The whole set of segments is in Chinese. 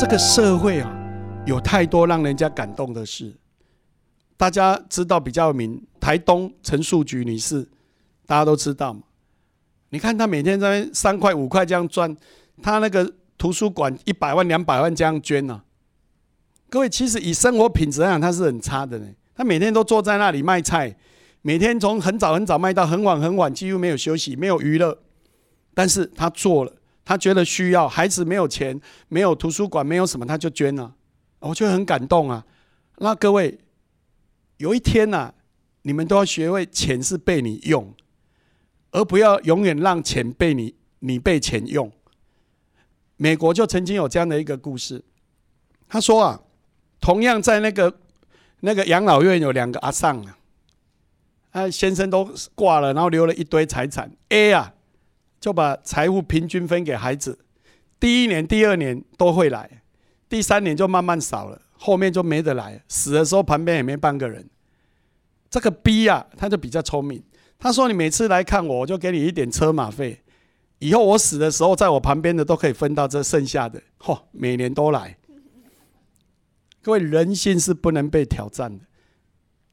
这个社会啊，有太多让人家感动的事。大家知道比较有名，台东陈树菊女士，大家都知道嘛。你看她每天在三块五块这样赚，她那个图书馆一百万两百万这样捐呢。各位，其实以生活品质来讲，她是很差的呢。她每天都坐在那里卖菜，每天从很早很早卖到很晚很晚，几乎没有休息，没有娱乐。但是她做了。他觉得需要，孩子没有钱，没有图书馆，没有什么，他就捐了。我就很感动啊。那各位，有一天呐，你们都要学会，钱是被你用，而不要永远让钱被你，你被钱用。美国就曾经有这样的一个故事，他说啊，同样在那个那个养老院有两个阿丧啊，啊先生都挂了，然后留了一堆财产，A 啊。就把财富平均分给孩子，第一年、第二年都会来，第三年就慢慢少了，后面就没得来。死的时候旁边也没半个人。这个 B 啊，他就比较聪明，他说：“你每次来看我，我就给你一点车马费，以后我死的时候，在我旁边的都可以分到这剩下的。”嚯，每年都来。各位，人性是不能被挑战的，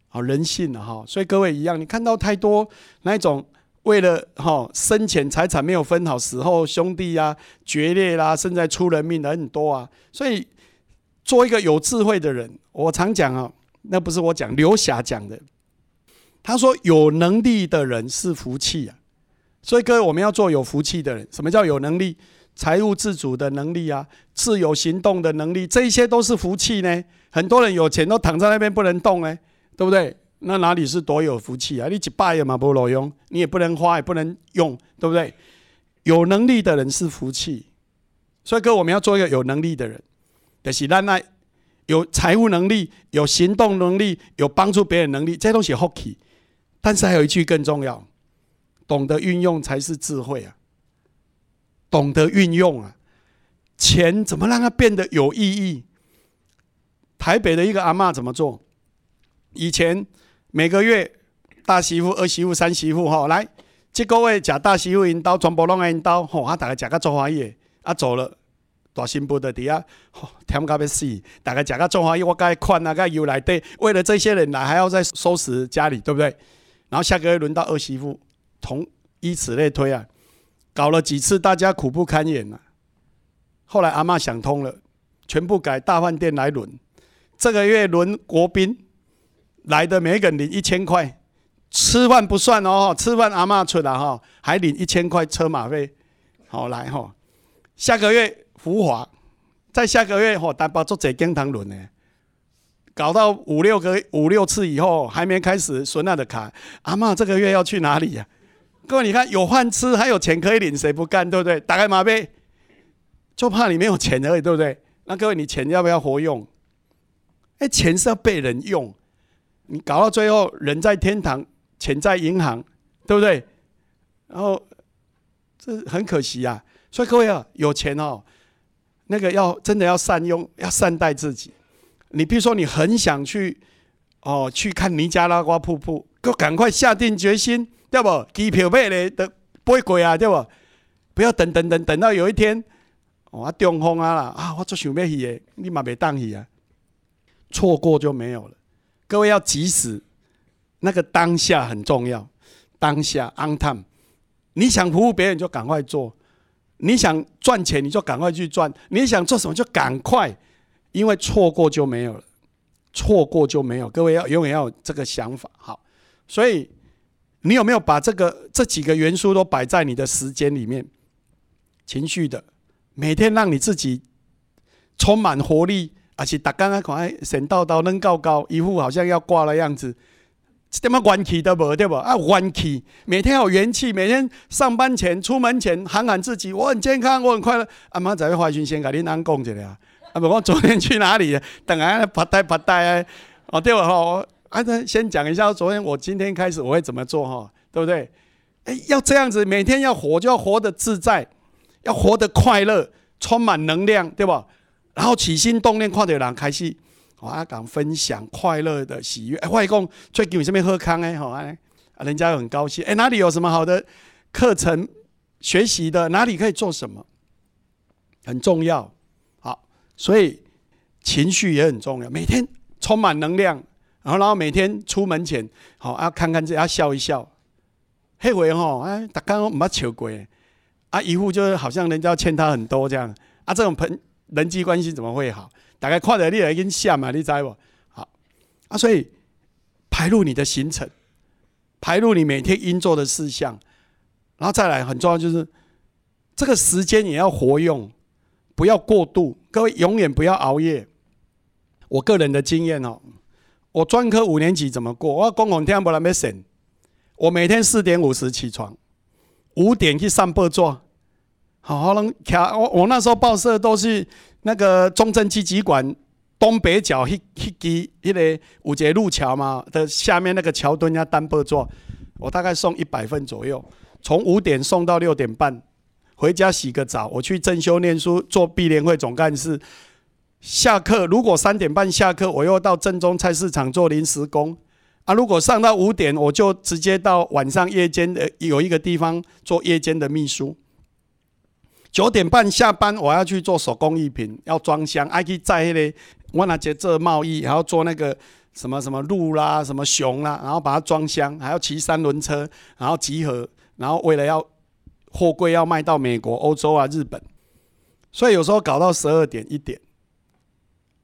好人性的哈。所以各位一样，你看到太多那一种。为了哈生前财产没有分好，死后兄弟呀决裂啦，甚至出人命的很多啊。所以做一个有智慧的人，我常讲啊，那不是我讲，刘霞讲的。他说有能力的人是福气啊。所以各位，我们要做有福气的人。什么叫有能力？财务自主的能力啊，自由行动的能力，这些都是福气呢。很多人有钱都躺在那边不能动哎，对不对？那哪里是多有福气啊？你几百也嘛不裸用，你也不能花，也不能用，对不对？有能力的人是福气，所以哥，我们要做一个有能力的人，就是咱那有财务能力、有行动能力、有帮助别人能力，这东西福气。但是还有一句更重要，懂得运用才是智慧啊！懂得运用啊，钱怎么让它变得有意义？台北的一个阿妈怎么做？以前。每个月大媳妇、二媳妇、三媳妇吼，来，这个月食大媳妇因刀，全部拢引刀吼，啊，大家食个做欢喜，啊，走了，大新妇的底下，吼，甜到要死，大家食个做欢喜，我该款啊，该油来对，为了这些人来，还要再收拾家里，对不对？然后下个月轮到二媳妇，同以此类推啊，搞了几次，大家苦不堪言呐。后来阿妈想通了，全部改大饭店来轮，这个月轮国宾。来的每个人领一千块，吃饭不算哦，吃饭阿妈出了哈，还领一千块车马费，好来哈，下个月福华，在下个月吼，担保做这经堂轮呢，搞到五六个五六次以后，还没开始孙娜的卡，阿妈这个月要去哪里呀？各位你看有饭吃，还有钱可以领，谁不干对不对？打开马背，就怕你没有钱而已，对不对？那各位你钱要不要活用？哎，钱是要被人用。你搞到最后，人在天堂，钱在银行，对不对？然后这很可惜啊。所以各位啊，有钱哦，那个要真的要善用，要善待自己。你比如说，你很想去哦，去看尼加拉瓜瀑布，就赶快下定决心，对不？机票买嘞都不会贵啊，对不？不要等等等等到有一天，我中风啊啦啊，我做想要去的，你嘛没当去啊，错过就没有了。各位要及时，那个当下很重要。当下 on time，你想服务别人就赶快做，你想赚钱你就赶快去赚，你想做什么就赶快，因为错过就没有了，错过就没有。各位要永远要有这个想法，好。所以你有没有把这个这几个元素都摆在你的时间里面？情绪的，每天让你自己充满活力。而且大家看，神道道能高高，一副好像要挂的样子，这么元气都无对不？啊，元气，每天有元气，每天上班前、出门前喊喊自己，我很健康，我很快乐。阿妈在花讯先跟恁安讲一下啊，不，我昨天去哪里？等下发呆发呆哦，对吧？哈，啊，先讲一下昨天，我今天开始我会怎么做哈，对不对？哎，要这样子，每天要活就要活得自在，要活得快乐，充满能量，对吧？然后起心动念，看到人开始，我讲分享快乐的喜悦。哎，外公最近这边喝康哎，好啊，人家很高兴。哎，哪里有什么好的课程学习的？哪里可以做什么？很重要。好，所以情绪也很重要，每天充满能量，然后然后每天出门前，好啊看看这，要笑一笑。黑回吼，哎，大家唔捌笑过，啊，一副就是好像人家欠他很多这样，啊，这种朋人际关系怎么会好？大概看着你来跟下嘛，你知不？好，啊，所以排入你的行程，排入你每天应做的事项，然后再来很重要就是这个时间也要活用，不要过度。各位永远不要熬夜。我个人的经验哦，我专科五年级怎么过？我公公听不来没省。我每天四点五十起床，五点去上报做，好好能卡。我我那时候报社都是那个中正纪集馆东北角迄迄基迄个五节路桥嘛的下面那个桥墩要单报做，我大概送一百份左右，从五点送到六点半，回家洗个澡，我去正修念书，做碧联会总干事。下课如果三点半下课，我又到正中菜市场做临时工。啊，如果上到五点，我就直接到晚上夜间的有一个地方做夜间的秘书。九点半下班，我要去做手工艺品，要装箱，还去在那个我那节做贸易，还要做那个什么什么鹿啦、什么熊啦，然后把它装箱，还要骑三轮车，然后集合，然后为了要货柜要卖到美国、欧洲啊、日本，所以有时候搞到十二点一点。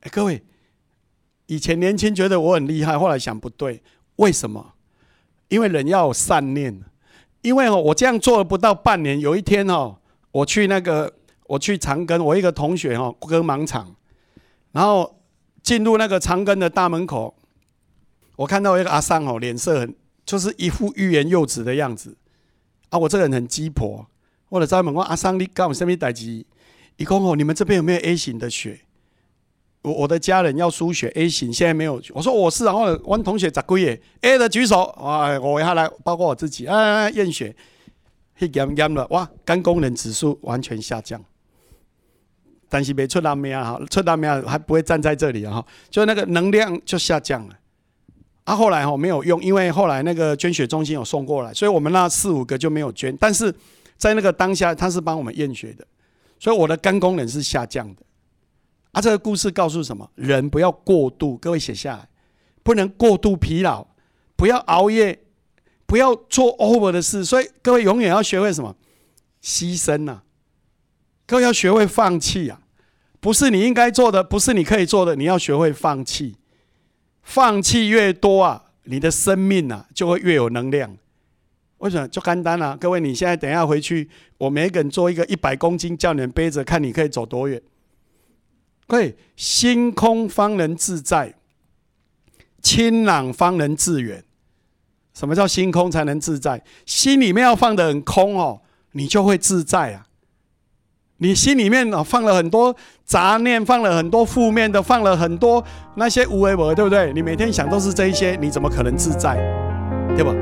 哎，各位。以前年轻觉得我很厉害，后来想不对，为什么？因为人要有善念。因为哦，我这样做了不到半年，有一天哦，我去那个我去长庚，我一个同学哦割盲肠，然后进入那个长庚的大门口，我看到一个阿桑哦，脸色很就是一副欲言又止的样子。啊，我这个人很鸡婆，我就在问我阿桑，你干我什么代志？一讲哦，你们这边有没有 A 型的血？我我的家人要输血 A 型，现在没有。我说我是，然后问同学咋归耶 A 的举手，啊，我一下来，包括我自己，啊，验血，一验验了，哇，肝功能指数完全下降。但是没出大面啊，出大面还不会站在这里啊，就那个能量就下降了。啊，后来哈没有用，因为后来那个捐血中心有送过来，所以我们那四五个就没有捐。但是在那个当下，他是帮我们验血的，所以我的肝功能是下降的。啊，这个故事告诉什么？人不要过度，各位写下来，不能过度疲劳，不要熬夜，不要做 over 的事。所以各位永远要学会什么？牺牲呐！各位要学会放弃啊！不是你应该做的，不是你可以做的，你要学会放弃。放弃越多啊，你的生命啊就会越有能量。为什么？就简单了。各位，你现在等一下回去，我每个人做一个一百公斤，叫你背着，看你可以走多远。对，心空方能自在，清朗方能自远。什么叫心空才能自在？心里面要放的很空哦，你就会自在啊。你心里面啊放了很多杂念，放了很多负面的，放了很多那些无为我，对不对？你每天想都是这一些，你怎么可能自在？对吧？